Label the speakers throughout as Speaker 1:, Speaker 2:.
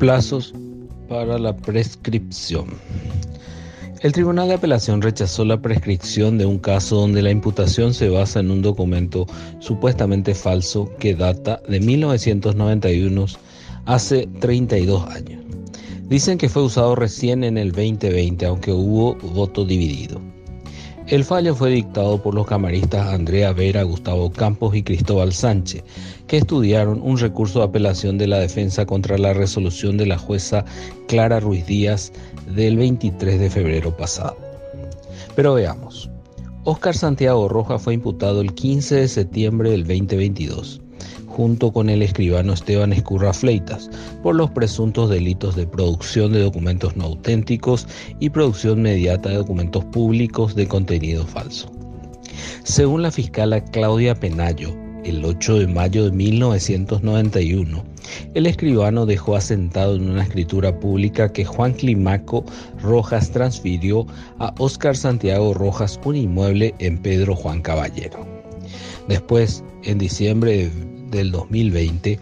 Speaker 1: Plazos para la prescripción. El Tribunal de Apelación rechazó la prescripción de un caso donde la imputación se basa en un documento supuestamente falso que data de 1991, hace 32 años. Dicen que fue usado recién en el 2020, aunque hubo voto dividido. El fallo fue dictado por los camaristas Andrea Vera, Gustavo Campos y Cristóbal Sánchez, que estudiaron un recurso de apelación de la defensa contra la resolución de la jueza Clara Ruiz Díaz del 23 de febrero pasado. Pero veamos. Óscar Santiago Rojas fue imputado el 15 de septiembre del 2022 junto con el escribano Esteban Escurra Fleitas, por los presuntos delitos de producción de documentos no auténticos y producción mediata de documentos públicos de contenido falso. Según la fiscala Claudia Penayo, el 8 de mayo de 1991, el escribano dejó asentado en una escritura pública que Juan Climaco Rojas transfirió a Óscar Santiago Rojas un inmueble en Pedro Juan Caballero. Después, en diciembre de del 2020,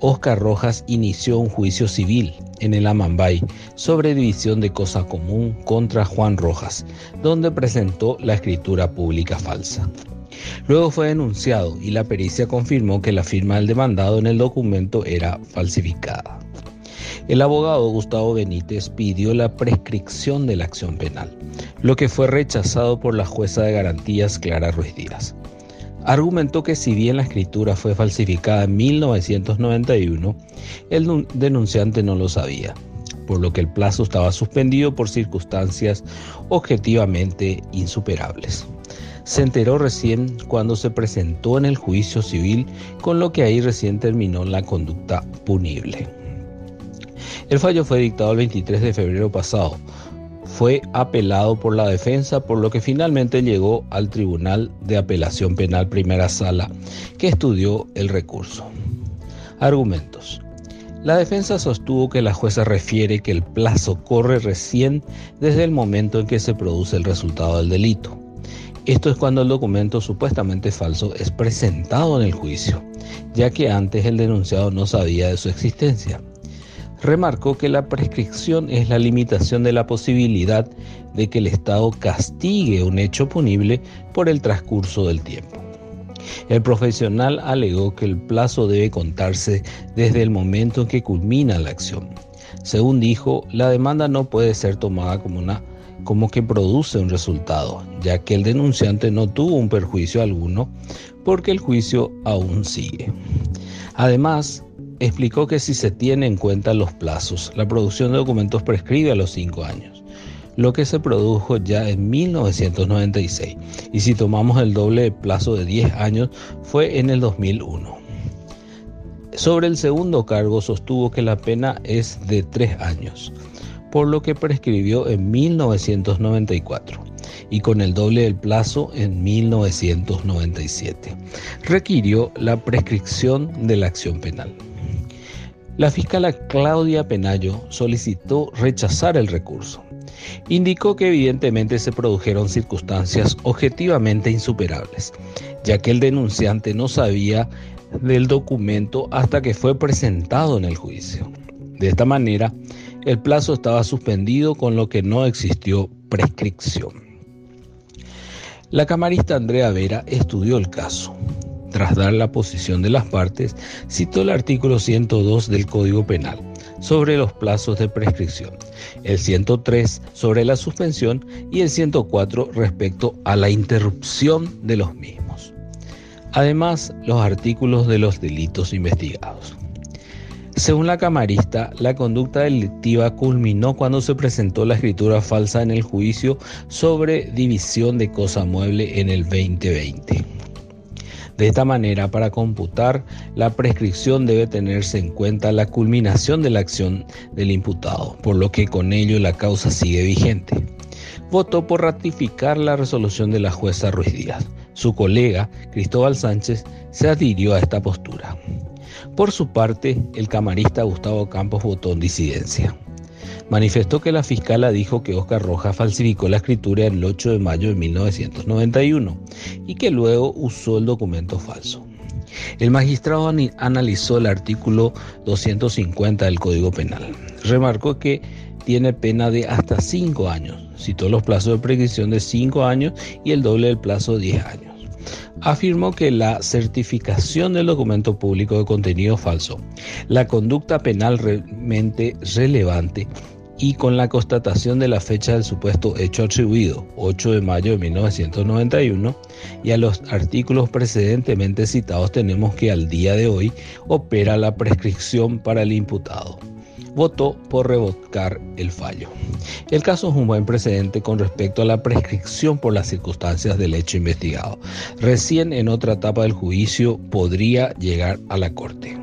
Speaker 1: Oscar Rojas inició un juicio civil en el Amambay sobre división de cosa común contra Juan Rojas, donde presentó la escritura pública falsa. Luego fue denunciado y la pericia confirmó que la firma del demandado en el documento era falsificada. El abogado Gustavo Benítez pidió la prescripción de la acción penal, lo que fue rechazado por la jueza de garantías Clara Ruiz Díaz argumentó que si bien la escritura fue falsificada en 1991, el denunciante no lo sabía, por lo que el plazo estaba suspendido por circunstancias objetivamente insuperables. Se enteró recién cuando se presentó en el juicio civil, con lo que ahí recién terminó la conducta punible. El fallo fue dictado el 23 de febrero pasado, fue apelado por la defensa, por lo que finalmente llegó al Tribunal de Apelación Penal Primera Sala, que estudió el recurso. Argumentos. La defensa sostuvo que la jueza refiere que el plazo corre recién desde el momento en que se produce el resultado del delito. Esto es cuando el documento supuestamente falso es presentado en el juicio, ya que antes el denunciado no sabía de su existencia remarcó que la prescripción es la limitación de la posibilidad de que el Estado castigue un hecho punible por el transcurso del tiempo. El profesional alegó que el plazo debe contarse desde el momento en que culmina la acción. Según dijo, la demanda no puede ser tomada como una como que produce un resultado, ya que el denunciante no tuvo un perjuicio alguno porque el juicio aún sigue. Además, explicó que si se tiene en cuenta los plazos, la producción de documentos prescribe a los cinco años, lo que se produjo ya en 1996, y si tomamos el doble plazo de 10 años, fue en el 2001. Sobre el segundo cargo sostuvo que la pena es de 3 años, por lo que prescribió en 1994 y con el doble del plazo en 1997. Requirió la prescripción de la acción penal. La fiscala Claudia Penayo solicitó rechazar el recurso. Indicó que evidentemente se produjeron circunstancias objetivamente insuperables, ya que el denunciante no sabía del documento hasta que fue presentado en el juicio. De esta manera, el plazo estaba suspendido con lo que no existió prescripción. La camarista Andrea Vera estudió el caso tras dar la posición de las partes, citó el artículo 102 del Código Penal sobre los plazos de prescripción, el 103 sobre la suspensión y el 104 respecto a la interrupción de los mismos. Además, los artículos de los delitos investigados. Según la camarista, la conducta delictiva culminó cuando se presentó la escritura falsa en el juicio sobre división de cosa mueble en el 2020. De esta manera, para computar la prescripción debe tenerse en cuenta la culminación de la acción del imputado, por lo que con ello la causa sigue vigente. Votó por ratificar la resolución de la jueza Ruiz Díaz. Su colega, Cristóbal Sánchez, se adhirió a esta postura. Por su parte, el camarista Gustavo Campos votó en disidencia manifestó que la fiscala dijo que Oscar Rojas falsificó la escritura el 8 de mayo de 1991 y que luego usó el documento falso. El magistrado analizó el artículo 250 del Código Penal. Remarcó que tiene pena de hasta 5 años. Citó los plazos de prescripción de 5 años y el doble del plazo de 10 años afirmó que la certificación del documento público de contenido falso, la conducta penal realmente relevante y con la constatación de la fecha del supuesto hecho atribuido, 8 de mayo de 1991, y a los artículos precedentemente citados tenemos que al día de hoy opera la prescripción para el imputado votó por revocar el fallo. El caso es un buen precedente con respecto a la prescripción por las circunstancias del hecho investigado. Recién en otra etapa del juicio podría llegar a la Corte.